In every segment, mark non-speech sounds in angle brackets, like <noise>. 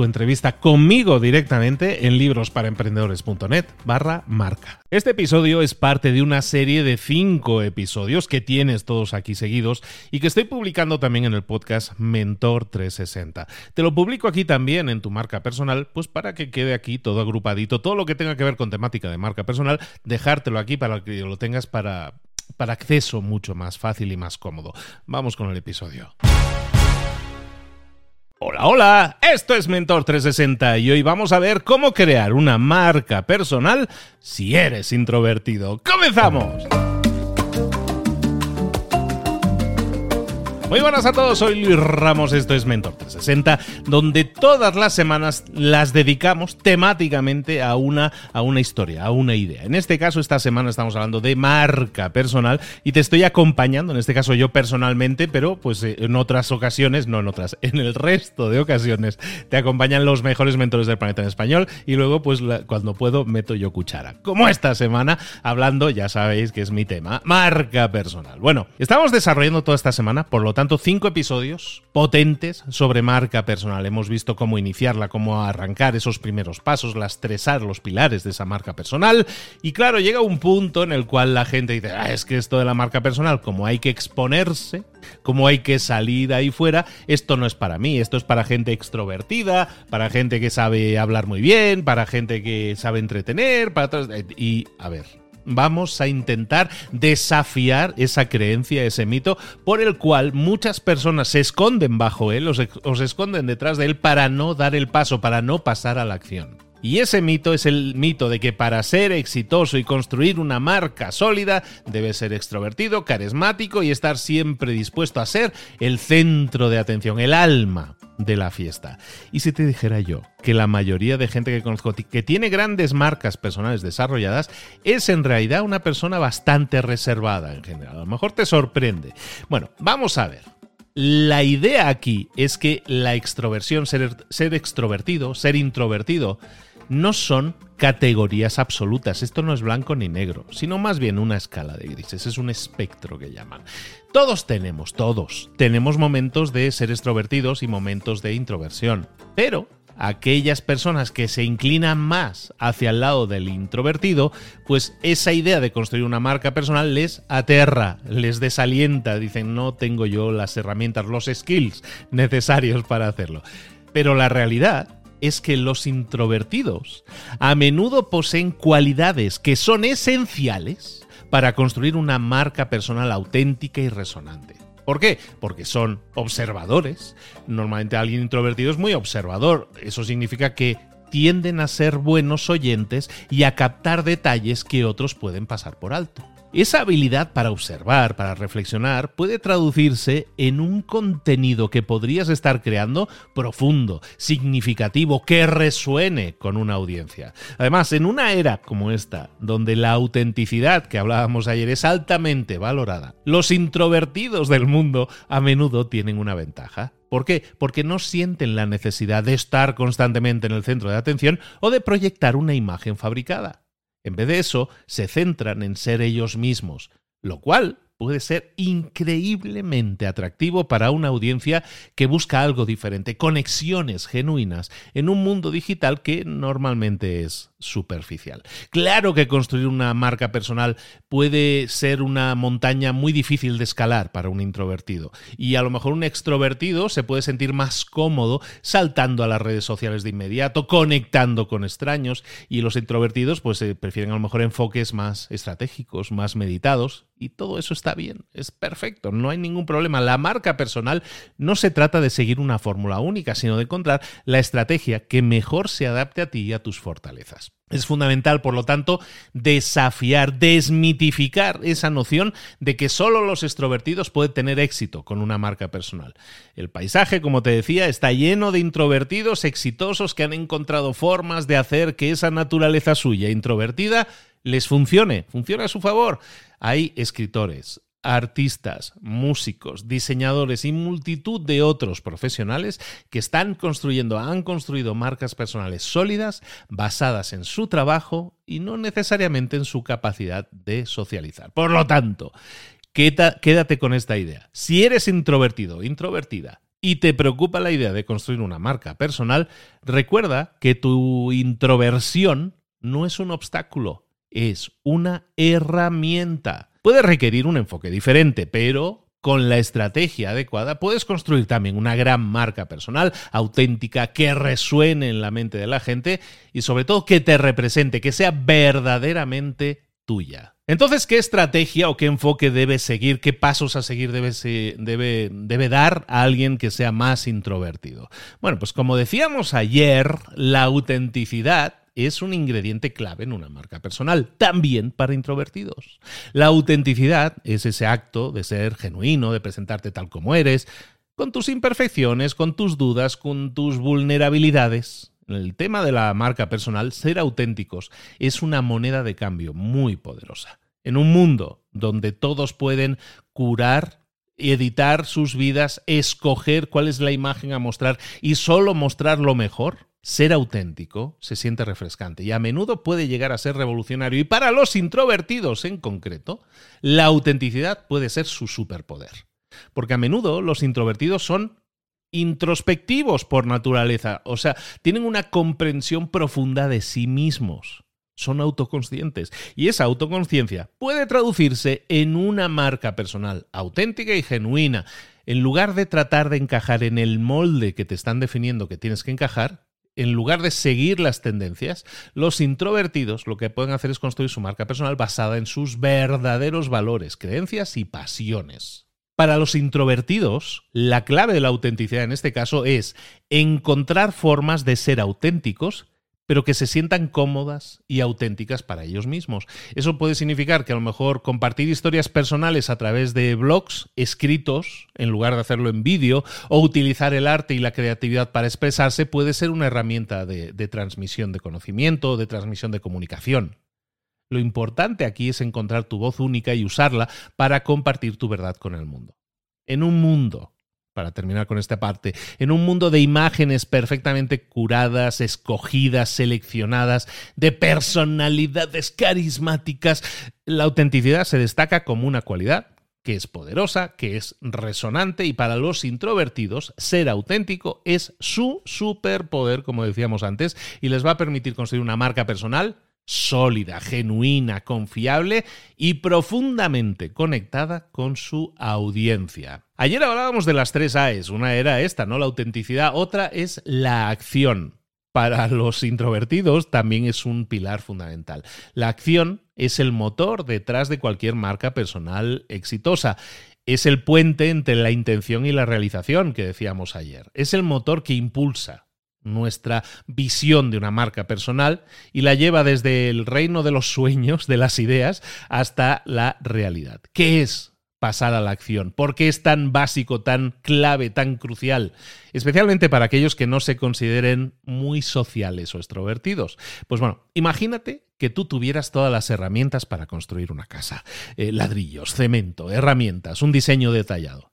tu entrevista conmigo directamente en librosparaemprendedores.net barra marca. Este episodio es parte de una serie de cinco episodios que tienes todos aquí seguidos y que estoy publicando también en el podcast Mentor 360. Te lo publico aquí también en tu marca personal, pues para que quede aquí todo agrupadito, todo lo que tenga que ver con temática de marca personal, dejártelo aquí para que lo tengas para para acceso mucho más fácil y más cómodo. Vamos con el episodio. Hola, hola, esto es Mentor 360 y hoy vamos a ver cómo crear una marca personal si eres introvertido. ¡Comenzamos! Muy buenas a todos, soy Luis Ramos, esto es Mentor 360, donde todas las semanas las dedicamos temáticamente a una, a una historia, a una idea. En este caso, esta semana estamos hablando de marca personal y te estoy acompañando, en este caso yo personalmente, pero pues eh, en otras ocasiones, no en otras, en el resto de ocasiones, te acompañan los mejores mentores del planeta en español y luego pues cuando puedo meto yo cuchara. Como esta semana, hablando, ya sabéis que es mi tema, marca personal. Bueno, estamos desarrollando toda esta semana, por lo tanto, tanto, cinco episodios potentes sobre marca personal. Hemos visto cómo iniciarla, cómo arrancar esos primeros pasos, lastresar los pilares de esa marca personal. Y claro, llega un punto en el cual la gente dice, ah, es que esto de la marca personal, como hay que exponerse, como hay que salir ahí fuera, esto no es para mí, esto es para gente extrovertida, para gente que sabe hablar muy bien, para gente que sabe entretener, para... Y, a ver, vamos a intentar desafiar esa creencia, ese mito, por el cual muchas personas se esconden bajo él o se, esconden detrás de él para no dar el paso, para no pasar a la acción. Y ese mito es el mito de que para ser exitoso y construir una marca sólida debe ser extrovertido, carismático y estar siempre dispuesto a ser el centro de atención, el alma de la fiesta. Y si te dijera yo que la mayoría de gente que conozco que tiene grandes marcas personales desarrolladas es en realidad una persona bastante reservada en general. A lo mejor te sorprende. Bueno, vamos a ver. La idea aquí es que la extroversión, ser, ser extrovertido, ser introvertido, no son categorías absolutas. Esto no es blanco ni negro, sino más bien una escala de grises. Es un espectro que llaman. Todos tenemos, todos, tenemos momentos de ser extrovertidos y momentos de introversión. Pero aquellas personas que se inclinan más hacia el lado del introvertido, pues esa idea de construir una marca personal les aterra, les desalienta, dicen no tengo yo las herramientas, los skills necesarios para hacerlo. Pero la realidad es que los introvertidos a menudo poseen cualidades que son esenciales para construir una marca personal auténtica y resonante. ¿Por qué? Porque son observadores. Normalmente alguien introvertido es muy observador. Eso significa que tienden a ser buenos oyentes y a captar detalles que otros pueden pasar por alto. Esa habilidad para observar, para reflexionar, puede traducirse en un contenido que podrías estar creando profundo, significativo, que resuene con una audiencia. Además, en una era como esta, donde la autenticidad que hablábamos ayer es altamente valorada, los introvertidos del mundo a menudo tienen una ventaja. ¿Por qué? Porque no sienten la necesidad de estar constantemente en el centro de atención o de proyectar una imagen fabricada. En vez de eso, se centran en ser ellos mismos, lo cual puede ser increíblemente atractivo para una audiencia que busca algo diferente, conexiones genuinas en un mundo digital que normalmente es superficial. Claro que construir una marca personal puede ser una montaña muy difícil de escalar para un introvertido y a lo mejor un extrovertido se puede sentir más cómodo saltando a las redes sociales de inmediato, conectando con extraños y los introvertidos pues eh, prefieren a lo mejor enfoques más estratégicos, más meditados y todo eso está bien, es perfecto, no hay ningún problema. La marca personal no se trata de seguir una fórmula única, sino de encontrar la estrategia que mejor se adapte a ti y a tus fortalezas. Es fundamental, por lo tanto, desafiar, desmitificar esa noción de que solo los extrovertidos pueden tener éxito con una marca personal. El paisaje, como te decía, está lleno de introvertidos exitosos que han encontrado formas de hacer que esa naturaleza suya introvertida les funcione, funcione a su favor. Hay escritores, artistas, músicos, diseñadores y multitud de otros profesionales que están construyendo, han construido marcas personales sólidas basadas en su trabajo y no necesariamente en su capacidad de socializar. Por lo tanto, quédate con esta idea. Si eres introvertido, introvertida, y te preocupa la idea de construir una marca personal, recuerda que tu introversión no es un obstáculo, es una herramienta. Puede requerir un enfoque diferente, pero con la estrategia adecuada puedes construir también una gran marca personal, auténtica, que resuene en la mente de la gente y sobre todo que te represente, que sea verdaderamente tuya. Entonces, ¿qué estrategia o qué enfoque debe seguir? ¿Qué pasos a seguir debe, debe, debe, dar a alguien que sea más introvertido? Bueno, pues como decíamos ayer, la autenticidad es un ingrediente clave en una marca personal, también para introvertidos. La autenticidad es ese acto de ser genuino, de presentarte tal como eres, con tus imperfecciones, con tus dudas, con tus vulnerabilidades. el tema de la marca personal, ser auténticos es una moneda de cambio muy poderosa. En un mundo donde todos pueden curar editar sus vidas, escoger cuál es la imagen a mostrar y solo mostrar lo mejor, ser auténtico se siente refrescante y a menudo puede llegar a ser revolucionario. Y para los introvertidos en concreto, la autenticidad puede ser su superpoder. Porque a menudo los introvertidos son introspectivos por naturaleza, o sea, tienen una comprensión profunda de sí mismos. Son autoconscientes. Y esa autoconciencia puede traducirse en una marca personal auténtica y genuina. En lugar de tratar de encajar en el molde que te están definiendo que tienes que encajar, en lugar de seguir las tendencias, los introvertidos lo que pueden hacer es construir su marca personal basada en sus verdaderos valores, creencias y pasiones. Para los introvertidos, la clave de la autenticidad en este caso es encontrar formas de ser auténticos pero que se sientan cómodas y auténticas para ellos mismos. Eso puede significar que a lo mejor compartir historias personales a través de blogs escritos, en lugar de hacerlo en vídeo, o utilizar el arte y la creatividad para expresarse, puede ser una herramienta de, transmisión de conocimiento, de transmisión de comunicación. Lo importante aquí es encontrar tu voz única y usarla para compartir tu verdad con el mundo. En un mundo para terminar con esta parte, en un mundo de imágenes perfectamente curadas, escogidas, seleccionadas, de personalidades carismáticas, la autenticidad se destaca como una cualidad que es poderosa, que es resonante y para los introvertidos ser auténtico es su superpoder, como decíamos antes, y les va a permitir construir una marca personal sólida, genuina, confiable y profundamente conectada con su audiencia. Ayer hablábamos de las tres A's. Una era esta, ¿no? La autenticidad. Otra es la acción. Para los introvertidos también es un pilar fundamental. La acción es el motor detrás de cualquier marca personal exitosa. Es el puente entre la intención y la realización que decíamos ayer. Es el motor que impulsa nuestra visión de una marca personal y la lleva desde el reino de los sueños, de las ideas, hasta la realidad. ¿Qué es pasar a la acción? ¿Por qué es tan básico, tan clave, tan crucial? Especialmente para aquellos que no se consideren muy sociales o extrovertidos. Pues bueno, imagínate que tú tuvieras todas las herramientas para construir una casa. Eh, ladrillos, cemento, herramientas, un diseño detallado.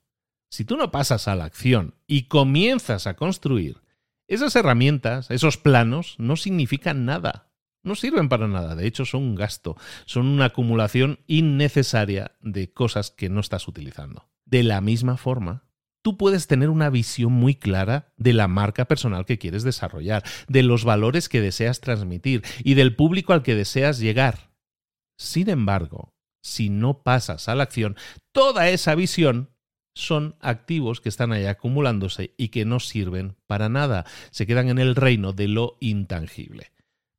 Si tú no pasas a la acción y comienzas a construir, esas herramientas, esos planos, no significan nada. No sirven para nada. De hecho, son un gasto. Son una acumulación innecesaria de cosas que no estás utilizando. De la misma forma, tú puedes tener una visión muy clara de la marca personal que quieres desarrollar, de los valores que deseas transmitir y del público al que deseas llegar. Sin embargo, si no pasas a la acción, toda esa visión son activos que están ahí acumulándose y que no sirven para nada. Se quedan en el reino de lo intangible.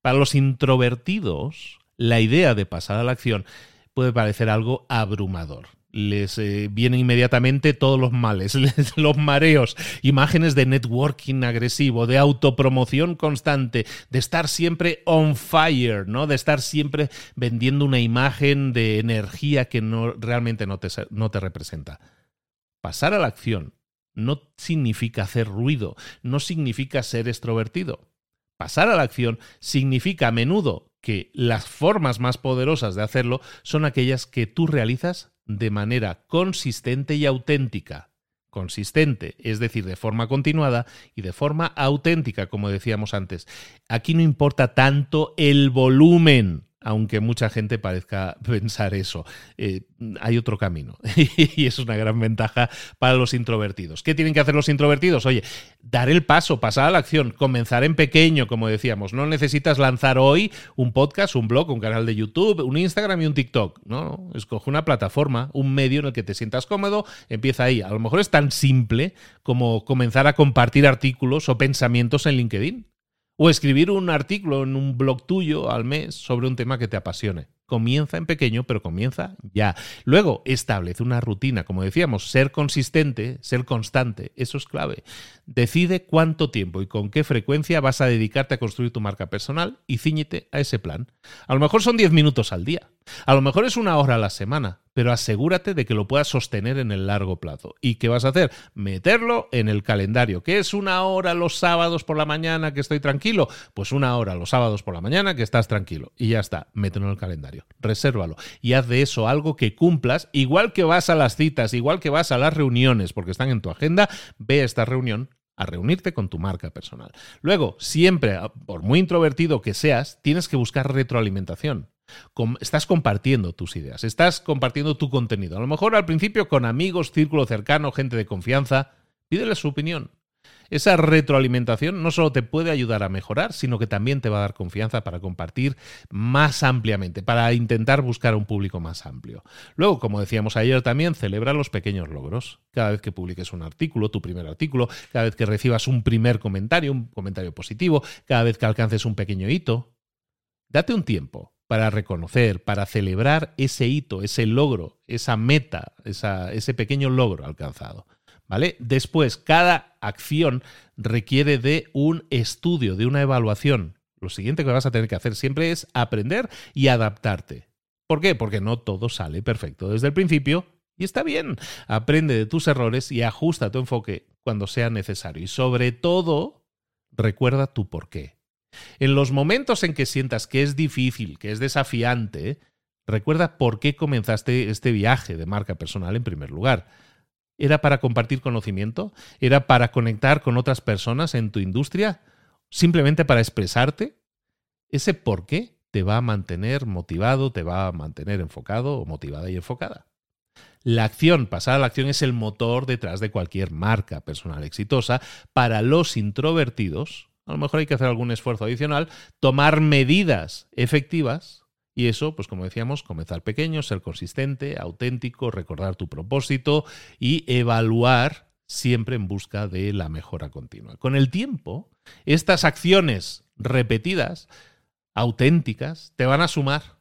Para los introvertidos, la idea de pasar a la acción puede parecer algo abrumador. Les eh, vienen inmediatamente todos los males, <laughs> los mareos, imágenes de networking agresivo, de autopromoción constante, de estar siempre on fire, ¿no? De estar siempre vendiendo una imagen de energía que no, realmente no te, no te representa. Pasar a la acción no significa hacer ruido, no significa ser extrovertido. Pasar a la acción significa a menudo que las formas más poderosas de hacerlo son aquellas que tú realizas de manera consistente y auténtica. Consistente, es decir, de forma continuada y de forma auténtica, como decíamos antes. Aquí no importa tanto el volumen, aunque mucha gente parezca <laughs> pensar eso. Eh, hay otro camino <laughs> y es una gran ventaja para los introvertidos. ¿Qué tienen que hacer los introvertidos? Oye, dar el paso, pasar a la acción, comenzar en pequeño, como decíamos. No necesitas lanzar hoy un podcast, un blog, un canal de YouTube, un Instagram y un TikTok. No, escoge una plataforma, un medio en el que te sientas cómodo, empieza ahí. A lo mejor es tan simple como comenzar a compartir artículos o pensamientos en LinkedIn. O escribir un artículo en un blog tuyo al mes sobre un tema que te apasione. Comienza en pequeño, pero comienza ya. Luego, establece una rutina. Como decíamos, ser consistente, ser constante, eso es clave. Decide cuánto tiempo y con qué frecuencia vas a dedicarte a construir tu marca personal y ciñete a ese plan. A lo mejor son 10 minutos al día. A lo mejor es una hora a la semana pero asegúrate de que lo puedas sostener en el largo plazo. ¿Y qué vas a hacer? Meterlo en el calendario. ¿Qué es una hora los sábados por la mañana que estoy tranquilo? Pues una hora los sábados por la mañana que estás tranquilo. Y ya está, mételo en el calendario. Resérvalo. Y haz de eso algo que cumplas, igual que vas a las citas, igual que vas a las reuniones, porque están en tu agenda, ve esta reunión a reunirte con tu marca personal. Luego, siempre, por muy introvertido que seas, tienes que buscar retroalimentación estás compartiendo tus ideas, estás compartiendo tu contenido. A lo mejor al principio con amigos, círculo cercano, gente de confianza, pídele su opinión. Esa retroalimentación no solo te puede ayudar a mejorar, sino que también te va a dar confianza para compartir más ampliamente, para intentar buscar un público más amplio. Luego, como decíamos ayer también, celebra los pequeños logros. Cada vez que publiques un artículo, tu primer artículo, cada vez que recibas un primer comentario, un comentario positivo, cada vez que alcances un pequeño hito, date un tiempo para reconocer, para celebrar ese hito, ese logro, esa meta, ese pequeño logro alcanzado. ¿Vale? Después, cada acción requiere de un estudio, de una evaluación. Lo siguiente que vas a tener que hacer siempre es aprender y adaptarte. ¿Por qué? Porque no todo sale perfecto desde el principio y está bien. Aprende de tus errores y ajusta tu enfoque cuando sea necesario. Y sobre todo, recuerda tu porqué. En los momentos en que sientas que es difícil, que es desafiante, recuerda por qué comenzaste este viaje de marca personal en primer lugar. ¿Era para compartir conocimiento? ¿Era para conectar con otras personas en tu industria? ¿Simplemente para expresarte? Ese por qué te va a mantener motivado, te va a mantener enfocado o motivada y enfocada. La acción, pasar a la acción, es el motor detrás de cualquier marca personal exitosa. Para los introvertidos, a lo mejor hay que hacer algún esfuerzo adicional, tomar medidas efectivas y eso, pues como decíamos, comenzar pequeño, ser consistente, auténtico, recordar tu propósito y evaluar siempre en busca de la mejora continua. Con el tiempo, estas acciones repetidas, auténticas, te van a sumar,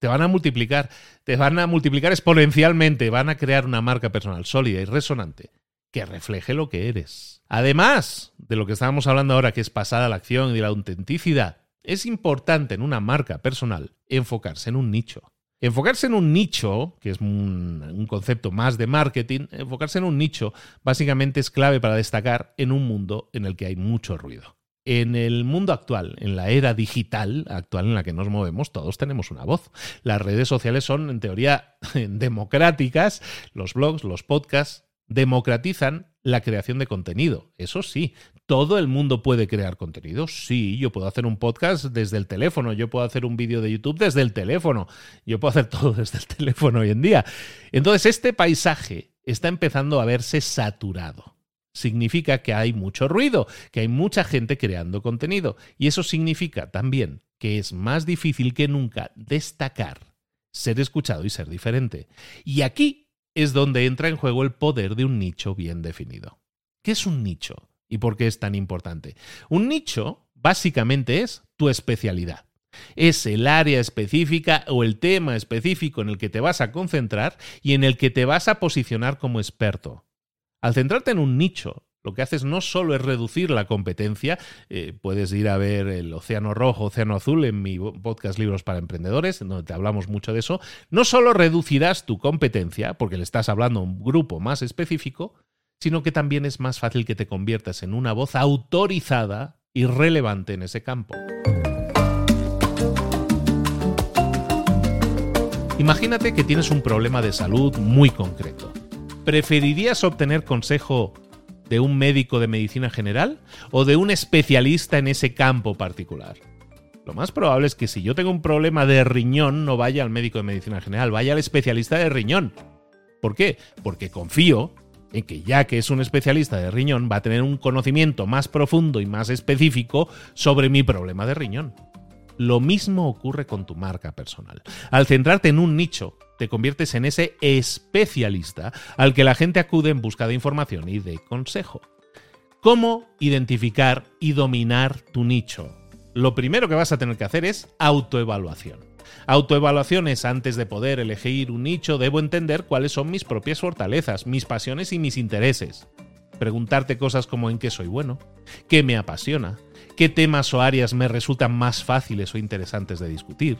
te van a multiplicar, te van a multiplicar exponencialmente, van a crear una marca personal sólida y resonante que refleje lo que eres. Además de lo que estábamos hablando ahora, que es pasada la acción y la autenticidad, es importante en una marca personal enfocarse en un nicho. Enfocarse en un nicho, que es un, concepto más de marketing, enfocarse en un nicho básicamente es clave para destacar en un mundo en el que hay mucho ruido. En el mundo actual, en la era digital actual en la que nos movemos, todos tenemos una voz. Las redes sociales son, en teoría, <laughs> democráticas, los blogs, los podcasts, democratizan la creación de contenido. Eso sí, ¿todo el mundo puede crear contenido? Sí, yo puedo hacer un podcast desde el teléfono, yo puedo hacer un vídeo de YouTube desde el teléfono, yo puedo hacer <laughs> todo desde el teléfono hoy en día. Entonces, este paisaje está empezando a verse saturado. Significa que hay mucho ruido, que hay mucha gente creando contenido. Y eso significa también que es más difícil que nunca destacar, ser escuchado y ser diferente. Y aquí es donde entra en juego el poder de un nicho bien definido. ¿Qué es un nicho y por qué es tan importante? Un nicho básicamente es tu especialidad. Es el área específica o el tema específico en el que te vas a concentrar y en el que te vas a posicionar como experto. Al centrarte en un nicho, lo que haces no solo es reducir la competencia, eh, puedes ir a ver el Océano Rojo, Océano Azul en mi podcast Libros para Emprendedores, donde te hablamos mucho de eso, no solo reducirás tu competencia, porque le estás hablando a un grupo más específico, sino que también es más fácil que te conviertas en una voz autorizada y relevante en ese campo. Imagínate que tienes un problema de salud muy concreto. ¿Preferirías obtener consejo de un médico de medicina general o de un especialista en ese campo particular. Lo más probable es que si yo tengo un problema de riñón no vaya al médico de medicina general, vaya al especialista de riñón. ¿Por qué? Porque confío en que ya que es un especialista de riñón va a tener un conocimiento más profundo y más específico sobre mi problema de riñón. Lo mismo ocurre con tu marca personal. Al centrarte en un nicho, te conviertes en ese especialista al que la gente acude en busca de información y de consejo. ¿Cómo identificar y dominar tu nicho? Lo primero que vas a tener que hacer es autoevaluación. Autoevaluación es antes de poder elegir un nicho, debo entender cuáles son mis propias fortalezas, mis pasiones y mis intereses. Preguntarte cosas como en qué soy bueno, qué me apasiona, qué temas o áreas me resultan más fáciles o interesantes de discutir.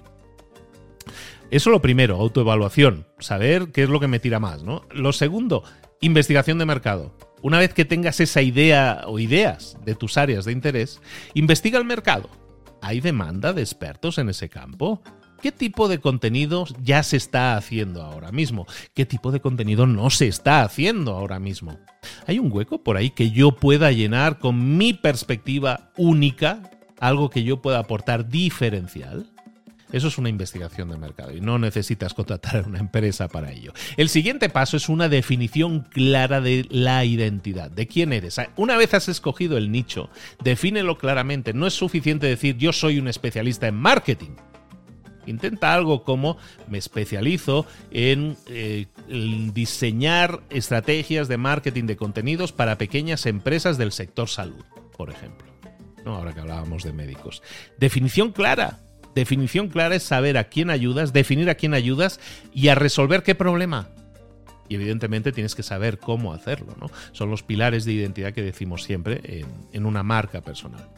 Eso lo primero, autoevaluación, saber qué es lo que me tira más, ¿no? Lo segundo, investigación de mercado. Una vez que tengas esa idea o ideas de tus áreas de interés, investiga el mercado. ¿Hay demanda de expertos en ese campo? ¿Qué tipo de contenido ya se está haciendo ahora mismo? ¿Qué tipo de contenido no se está haciendo ahora mismo? ¿Hay un hueco por ahí que yo pueda llenar con mi perspectiva única? ¿Algo que yo pueda aportar diferencial? Eso es una investigación de mercado y no necesitas contratar a una empresa para ello. El siguiente paso es una definición clara de la identidad, de quién eres. Una vez has escogido el nicho, defínelo claramente. No es suficiente decir yo soy un especialista en marketing. Intenta algo como me especializo en, eh, diseñar estrategias de marketing de contenidos para pequeñas empresas del sector salud, por ejemplo. ¿No? Ahora que hablábamos de médicos. Definición clara. Definición clara es saber a quién ayudas, definir a quién ayudas y a resolver qué problema. Y evidentemente tienes que saber cómo hacerlo, ¿no? Son los pilares de identidad que decimos siempre en, una marca personal.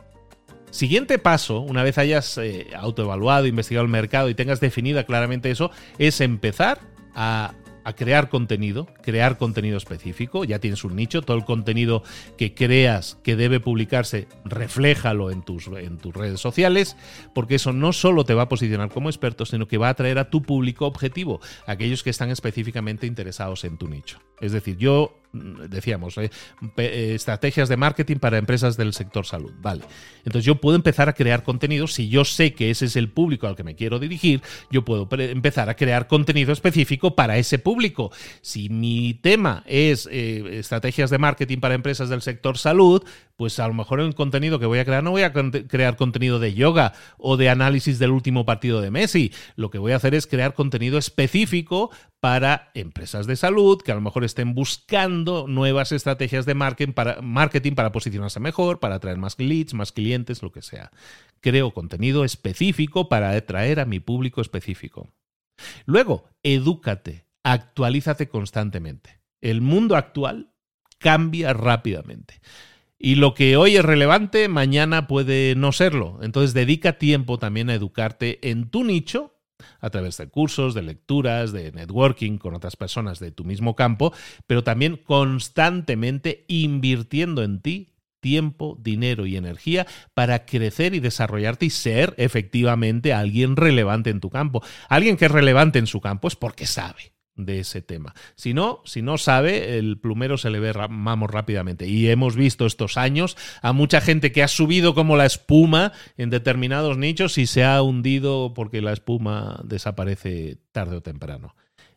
Siguiente paso, una vez hayas eh, autoevaluado, investigado el mercado y tengas definida claramente eso, es empezar a a crear contenido, crear contenido específico, ya tienes un nicho, todo el contenido que creas que debe publicarse, refléjalo en tus, en tus redes sociales, porque eso no solo te va a posicionar como experto, sino que va a atraer a tu público objetivo, aquellos que están específicamente interesados en tu nicho. Es decir, yo decíamos, eh, eh, estrategias de marketing para empresas del sector salud. Vale. Entonces yo puedo empezar a crear contenido. Si yo sé que ese es el público al que me quiero dirigir, yo puedo empezar a crear contenido específico para ese público. Si mi tema es eh, estrategias de marketing para empresas del sector salud, pues a lo mejor el contenido que voy a crear no voy a crear contenido de yoga o de análisis del último partido de Messi. Lo que voy a hacer es crear contenido específico para empresas de salud que a lo mejor estén buscando nuevas estrategias de marketing para, posicionarse mejor, para atraer más leads, más clientes, lo que sea. Creo contenido específico para atraer a mi público específico. Luego, edúcate, actualízate constantemente. El mundo actual cambia rápidamente. Y lo que hoy es relevante, mañana puede no serlo. Entonces dedica tiempo también a educarte en tu nicho a través de cursos, de lecturas, de networking con otras personas de tu mismo campo, pero también constantemente invirtiendo en ti tiempo, dinero y energía para crecer y desarrollarte y ser efectivamente alguien relevante en tu campo. Alguien que es relevante en su campo es porque sabe de ese tema. Si no, si no sabe, el plumero se le ve vamos rápidamente. Y hemos visto estos años a mucha gente que ha subido como la espuma en determinados nichos y se ha hundido porque la espuma desaparece tarde o temprano.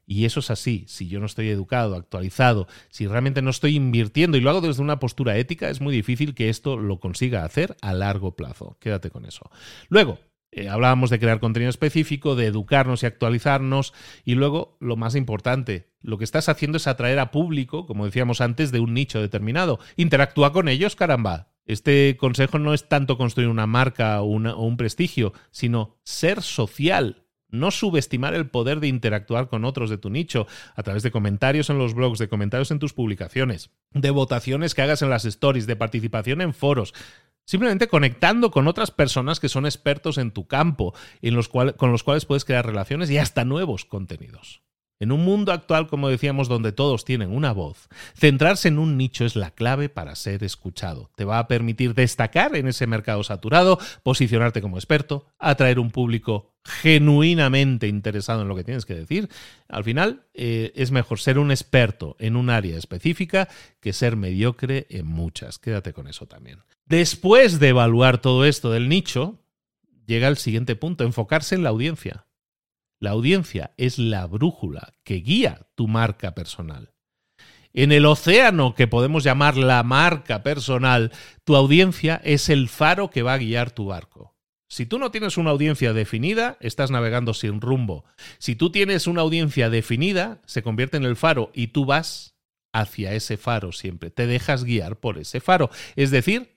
Y eso es así. Si yo no estoy educado, actualizado, si realmente no estoy invirtiendo y lo hago desde una postura ética, es muy difícil que esto lo consiga hacer a largo plazo. Quédate con eso. Luego, eh, hablábamos de crear contenido específico, de educarnos y actualizarnos. Y luego, lo más importante, lo que estás haciendo es atraer a público, como decíamos antes, de un nicho determinado. Interactúa con ellos, caramba. Este consejo no es tanto construir una marca o, o un prestigio, sino ser social. No subestimar el poder de interactuar con otros de tu nicho a través de comentarios en los blogs, de comentarios en tus publicaciones, de votaciones que hagas en las stories, de participación en foros. Simplemente conectando con otras personas que son expertos en tu campo, en los con los cuales puedes crear relaciones y hasta nuevos contenidos. En un mundo actual, como decíamos, donde todos tienen una voz, centrarse en un nicho es la clave para ser escuchado. Te va a permitir destacar en ese mercado saturado, posicionarte como experto, atraer un público genuinamente interesado en lo que tienes que decir. Al final, eh, es mejor ser un experto en un área específica que ser mediocre en muchas. Quédate con eso también. Después de evaluar todo esto del nicho, llega el siguiente punto, enfocarse en la audiencia. La audiencia es la brújula que guía tu marca personal. En el océano que podemos llamar la marca personal, tu audiencia es el faro que va a guiar tu barco. Si tú no tienes una audiencia definida, estás navegando sin rumbo. Si tú tienes una audiencia definida, se convierte en el faro y tú vas hacia ese faro siempre. Te dejas guiar por ese faro. Es decir,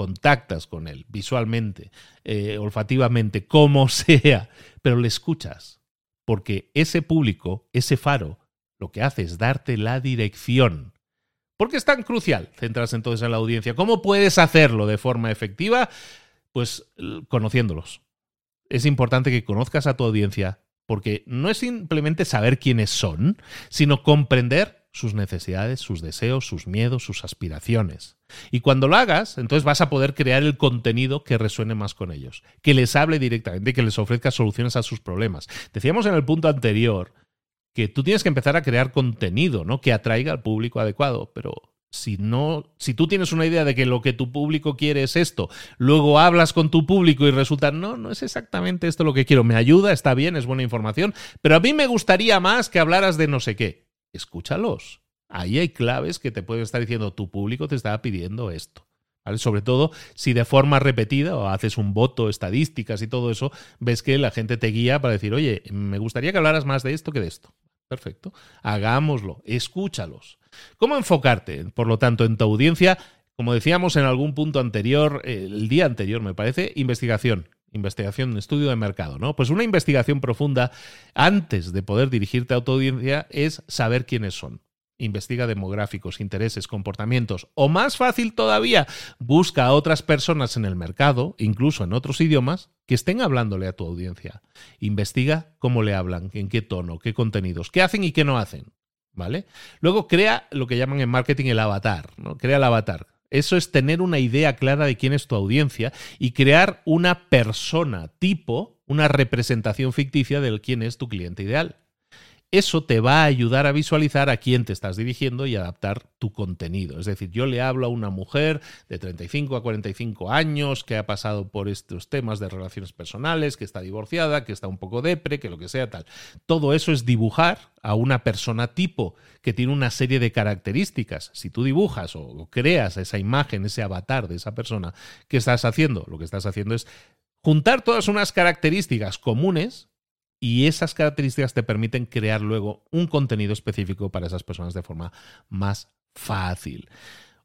contactas con él visualmente, eh, olfativamente, como <laughs> sea, pero le escuchas, porque ese público, ese faro, lo que hace es darte la dirección. ¿Por qué es tan crucial centrarse entonces en la audiencia? ¿Cómo puedes hacerlo de forma efectiva? Pues conociéndolos. Es importante que conozcas a tu audiencia porque no es simplemente saber quiénes son, sino comprender sus necesidades, sus deseos, sus miedos, sus aspiraciones. Y cuando lo hagas, entonces vas a poder crear el contenido que resuene más con ellos, que les hable directamente, que les ofrezca soluciones a sus problemas. Decíamos en el punto anterior que tú tienes que empezar a crear contenido, ¿no? Que atraiga al público adecuado, pero si no, si tú tienes una idea de que lo que tu público quiere es esto, luego hablas con tu público y resulta, no, no es exactamente esto lo que quiero, me ayuda, está bien, es buena información, pero a mí me gustaría más que hablaras de no sé qué escúchalos. Ahí hay claves que te pueden estar diciendo, tu público te está pidiendo esto. Sobre todo si de forma repetida o haces un voto, estadísticas y todo eso, ves que la gente te guía para decir, oye, me gustaría que hablaras más de esto que de esto. Perfecto. Hagámoslo, escúchalos. ¿Cómo enfocarte, por lo tanto, en tu audiencia? Como decíamos en algún punto anterior, el día anterior me parece, investigación investigación, estudio de mercado, ¿no? Pues una investigación profunda antes de poder dirigirte a tu audiencia es saber quiénes son. Investiga demográficos, intereses, comportamientos. O más fácil todavía, busca a otras personas en el mercado, incluso en otros idiomas, que estén hablándole a tu audiencia. Investiga cómo le hablan, en qué tono, qué contenidos, qué hacen y qué no hacen. ¿Vale? Luego crea lo que llaman en marketing el avatar, ¿no? Crea el avatar. Eso es tener una idea clara de quién es tu audiencia y crear una persona tipo, una representación ficticia de quién es tu cliente ideal. Eso te va a ayudar a visualizar a quién te estás dirigiendo y adaptar tu contenido. Es decir, yo le hablo a una mujer de 35 a 45 años que ha pasado por estos temas de relaciones personales, que está divorciada, que está un poco depre, que lo que sea tal. Todo eso es dibujar a una persona tipo que tiene una serie de características. Si tú dibujas o creas esa imagen, ese avatar de esa persona, ¿qué estás haciendo? Lo que estás haciendo es juntar todas unas características comunes y esas características te permiten crear luego un contenido específico para esas personas de forma más fácil.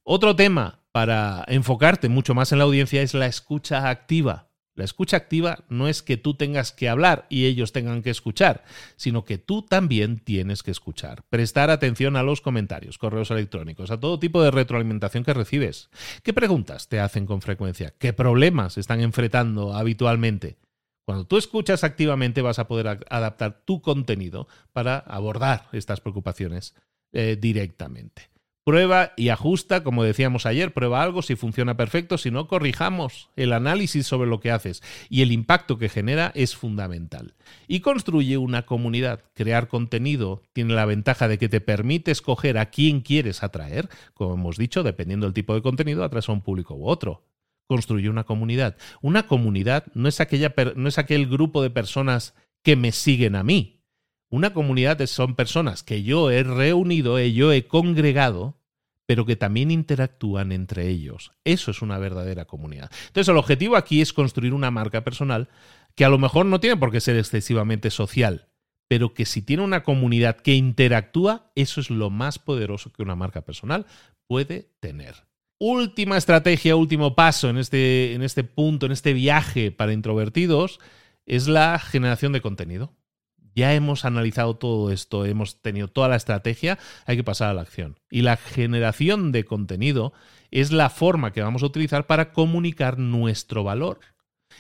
Otro tema para enfocarte mucho más en la audiencia es la escucha activa. La escucha activa no es que tú tengas que hablar y ellos tengan que escuchar, sino que tú también tienes que escuchar. Prestar atención a los comentarios, correos electrónicos, a todo tipo de retroalimentación que recibes. ¿Qué preguntas te hacen con frecuencia? ¿Qué problemas están enfrentando habitualmente? Cuando tú escuchas activamente vas a poder adaptar tu contenido para abordar estas preocupaciones eh, directamente. Prueba y ajusta, como decíamos ayer, prueba algo, si funciona perfecto, si no, corrijamos. El análisis sobre lo que haces y el impacto que genera es fundamental. Y construye una comunidad. Crear contenido tiene la ventaja de que te permite escoger a quién quieres atraer, como hemos dicho, dependiendo del tipo de contenido, atraes a un público u otro. Construye una comunidad. Una comunidad no es, aquella, no es aquel grupo de personas que me siguen a mí, una comunidad son personas que yo he reunido, eh, yo he congregado, pero que también interactúan entre ellos. Eso es una verdadera comunidad. Entonces, el objetivo aquí es construir una marca personal que a lo mejor no tiene por qué ser excesivamente social, pero que si tiene una comunidad que interactúa, eso es lo más poderoso que una marca personal puede tener. Última estrategia, último paso en este, en este punto, en este viaje para introvertidos, es la generación de contenido. Ya hemos analizado todo esto, hemos tenido toda la estrategia, hay que pasar a la acción. Y la generación de contenido es la forma que vamos a utilizar para comunicar nuestro valor.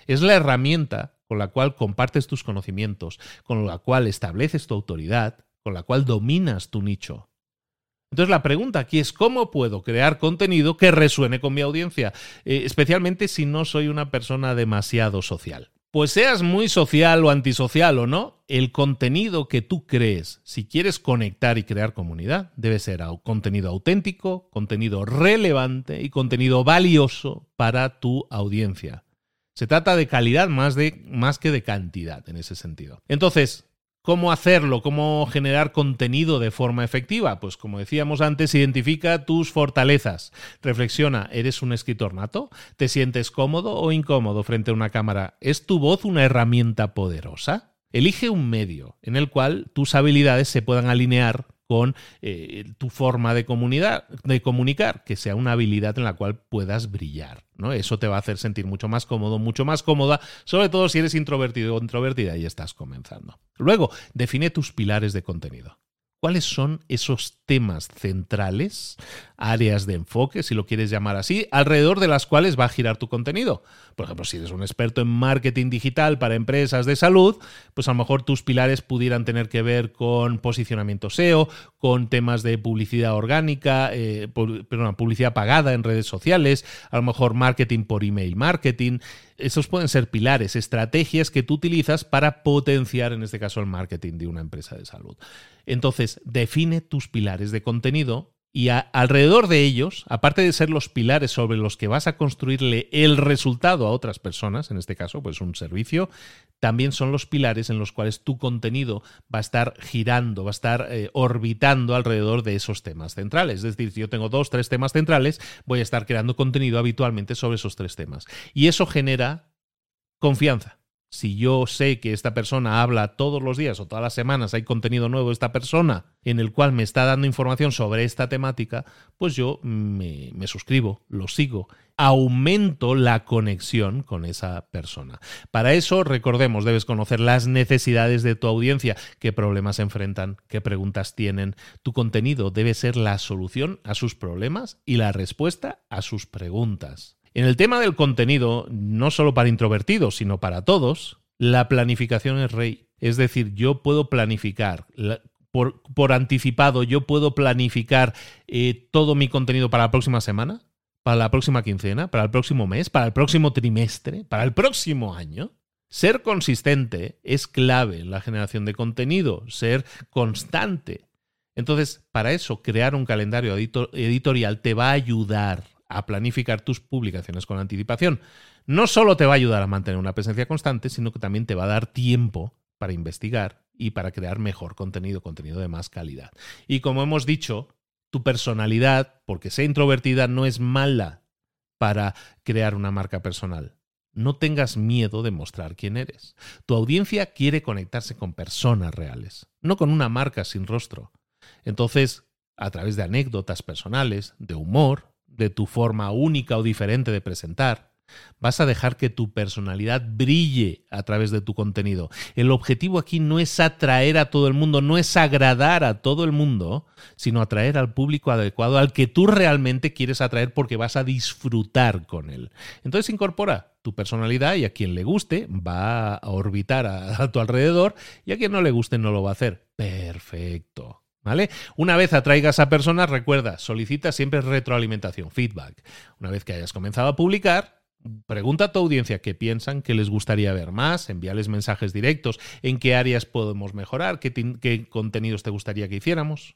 Es la herramienta con la cual compartes tus conocimientos, con la cual estableces tu autoridad, con la cual dominas tu nicho. Entonces la pregunta aquí es cómo puedo crear contenido que resuene con mi audiencia, eh, especialmente si no soy una persona demasiado social. Pues seas muy social o antisocial o no, el contenido que tú crees, si quieres conectar y crear comunidad, debe ser contenido auténtico, contenido relevante y contenido valioso para tu audiencia. Se trata de calidad más, de, más que de cantidad en ese sentido. Entonces, ¿Cómo hacerlo? ¿Cómo generar contenido de forma efectiva? Pues como decíamos antes, identifica tus fortalezas. Reflexiona, ¿eres un escritor nato? ¿Te sientes cómodo o incómodo frente a una cámara? ¿Es tu voz una herramienta poderosa? Elige un medio en el cual tus habilidades se puedan alinear con eh, tu forma de, comunidad, de comunicar, que sea una habilidad en la cual puedas brillar. ¿no? Eso te va a hacer sentir mucho más cómodo, mucho más cómoda, sobre todo si eres introvertido o introvertida y estás comenzando. Luego, define tus pilares de contenido. ¿Cuáles son esos temas centrales, áreas de enfoque, si lo quieres llamar así, alrededor de las cuales va a girar tu contenido? Por ejemplo, si eres un experto en marketing digital para empresas de salud, pues a lo mejor tus pilares pudieran tener que ver con posicionamiento SEO, con temas de publicidad orgánica, eh, perdón, publicidad pagada en redes sociales, a lo mejor marketing por email marketing. Esos pueden ser pilares, estrategias que tú utilizas para potenciar, en este caso, el marketing de una empresa de salud. Entonces, define tus pilares de contenido y alrededor de ellos, aparte de ser los pilares sobre los que vas a construirle el resultado a otras personas, en este caso, pues un servicio, también son los pilares en los cuales tu contenido va a estar girando, va a estar eh, orbitando alrededor de esos temas centrales. Es decir, si yo tengo dos, tres temas centrales, voy a estar creando contenido habitualmente sobre esos tres temas. Y eso genera confianza si yo sé que esta persona habla todos los días o todas las semanas, hay contenido nuevo de esta persona en el cual me está dando información sobre esta temática, pues yo me, me, suscribo, lo sigo, aumento la conexión con esa persona. Para eso, recordemos, debes conocer las necesidades de tu audiencia, qué problemas enfrentan, qué preguntas tienen. Tu contenido debe ser la solución a sus problemas y la respuesta a sus preguntas. En el tema del contenido, no solo para introvertidos, sino para todos, la planificación es rey. Es decir, yo puedo planificar. por, anticipado, yo puedo planificar eh, todo mi contenido para la próxima semana, para la próxima quincena, para el próximo mes, para el próximo trimestre, para el próximo año. Ser consistente es clave en la generación de contenido, ser constante. Entonces, para eso, crear un calendario editorial te va a ayudar a planificar tus publicaciones con anticipación. No solo te va a ayudar a mantener una presencia constante, sino que también te va a dar tiempo para investigar y para crear mejor contenido, contenido de más calidad. Y como hemos dicho, tu personalidad, porque sea introvertida, no es mala para crear una marca personal. No tengas miedo de mostrar quién eres. Tu audiencia quiere conectarse con personas reales, no con una marca sin rostro. Entonces, a través de anécdotas personales, de humor, de tu forma única o diferente de presentar, Vas a dejar que tu personalidad brille a través de tu contenido. El objetivo aquí no es atraer a todo el mundo, no es agradar a todo el mundo, sino atraer al público adecuado al que tú realmente quieres atraer porque vas a disfrutar con él. Entonces incorpora tu personalidad y a quien le guste va a orbitar a, tu alrededor y a quien no le guste no lo va a hacer. Perfecto. ¿Vale? Una vez atraigas a personas, recuerda, solicita siempre retroalimentación, feedback. Una vez que hayas comenzado a publicar, Pregunta a tu audiencia qué piensan, qué les gustaría ver más, envíales mensajes directos, en qué áreas podemos mejorar, qué, qué, contenidos te gustaría que hiciéramos.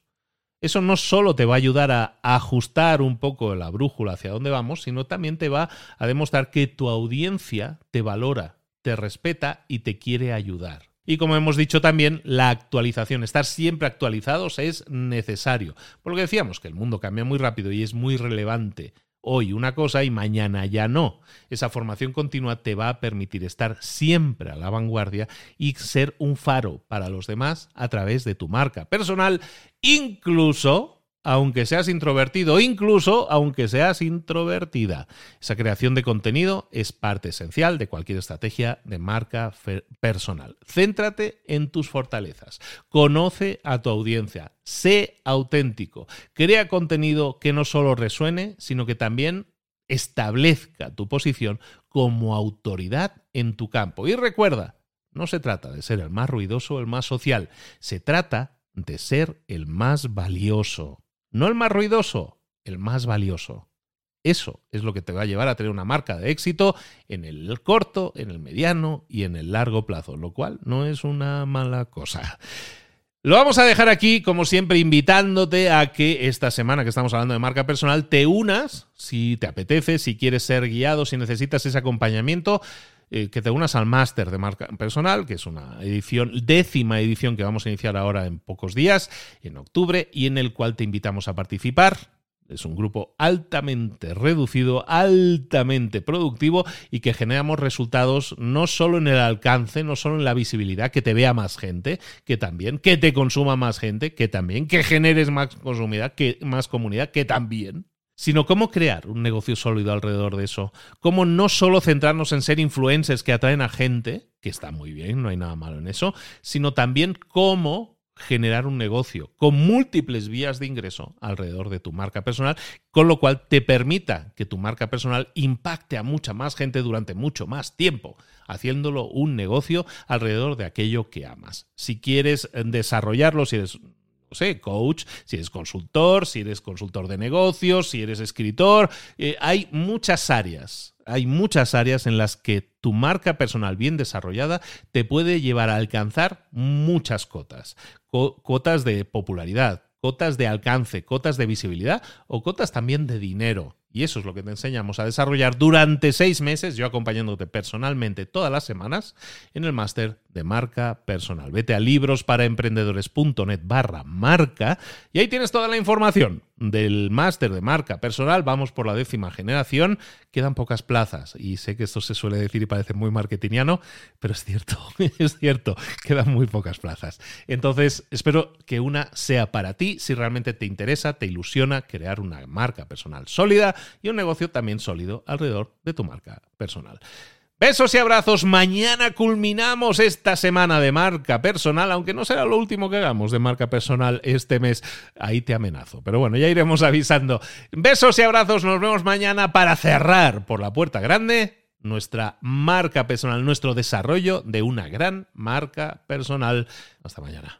Eso no solo te va a ayudar a ajustar un poco la brújula hacia dónde vamos, sino también te va a demostrar que tu audiencia te valora, te respeta y te quiere ayudar. Y como hemos dicho también, la actualización, estar siempre actualizados es necesario. Por lo que decíamos, que el mundo cambia muy rápido y es muy relevante hoy una cosa y mañana ya no. Esa formación continua te va a permitir estar siempre a la vanguardia y ser un faro para los demás a través de tu marca personal, incluso aunque seas introvertido, incluso aunque seas introvertida. Esa creación de contenido es parte esencial de cualquier estrategia de marca personal. Céntrate en tus fortalezas, conoce a tu audiencia, sé auténtico, crea contenido que no solo resuene, sino que también establezca tu posición como autoridad en tu campo. Y recuerda, no se trata de ser el más ruidoso o el más social, se trata de ser el más valioso. No el más ruidoso, el más valioso. Eso es lo que te va a llevar a tener una marca de éxito en el corto, en el mediano y en el largo plazo, lo cual no es una mala cosa. Lo vamos a dejar aquí, como siempre, invitándote a que esta semana que estamos hablando de marca personal te unas, si te apetece, si quieres ser guiado, si necesitas ese acompañamiento, eh, que te unas al máster de marca personal, que es una edición, décima edición que vamos a iniciar ahora en pocos días, en octubre, y en el cual te invitamos a participar. Es un grupo altamente reducido, altamente productivo y que generamos resultados no solo en el alcance, no solo en la visibilidad, que te vea más gente, que también, que te consuma más gente, que también, que generes más consumidad, que más comunidad, que también sino cómo crear un negocio sólido alrededor de eso. Cómo no solo centrarnos en ser influencers que atraen a gente, que está muy bien, no hay nada malo en eso, sino también cómo generar un negocio con múltiples vías de ingreso alrededor de tu marca personal, con lo cual te permita que tu marca personal impacte a mucha más gente durante mucho más tiempo, haciéndolo un negocio alrededor de aquello que amas. Si quieres desarrollarlo, si eres no sé, coach, si eres consultor, si eres consultor de negocios, si eres escritor. Eh, hay muchas áreas, hay muchas áreas en las que tu marca personal bien desarrollada te puede llevar a alcanzar muchas cotas. cotas de popularidad, cotas de alcance, cotas de visibilidad o cotas también de dinero. Y eso es lo que te enseñamos a desarrollar durante seis meses, yo acompañándote personalmente todas las semanas en el máster de marca personal. Vete a librosparaemprendedores.net barra marca y ahí tienes toda la información del máster de marca personal. Vamos por la décima generación. Quedan pocas plazas y sé que esto se suele decir y parece muy marketingiano, pero es cierto, <laughs> es cierto, quedan muy pocas plazas. Entonces, espero que una sea para ti si realmente te interesa, te ilusiona crear una marca personal sólida y un negocio también sólido alrededor de tu marca personal. Besos y abrazos. Mañana culminamos esta semana de marca personal, aunque no será lo último que hagamos de marca personal este mes. Ahí te amenazo. Pero bueno, ya iremos <laughs> avisando. Besos y abrazos. Nos vemos mañana para cerrar por la puerta grande nuestra marca personal, nuestro desarrollo de una gran marca personal. Hasta mañana.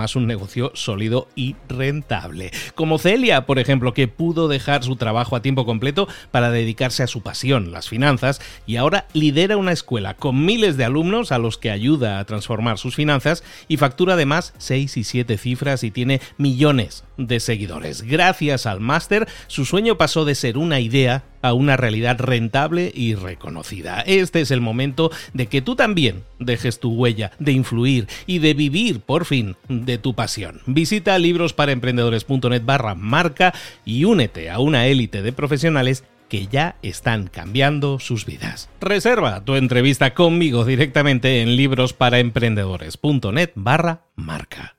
un negocio sólido y rentable. Como Celia, por ejemplo, que pudo dejar su trabajo a tiempo completo para dedicarse a su pasión, las finanzas, y ahora lidera una escuela con miles de alumnos a los que ayuda a transformar sus finanzas y factura además 6 y 7 cifras y tiene millones de seguidores. Gracias al máster, su sueño pasó de ser una idea a una realidad rentable y reconocida. Este es el momento de que tú también dejes tu huella, de influir y de vivir por fin de tu pasión. Visita librosparaemprendedores.net barra marca y únete a una élite de profesionales que ya están cambiando sus vidas. Reserva tu entrevista conmigo directamente en librosparaemprendedores.net barra marca.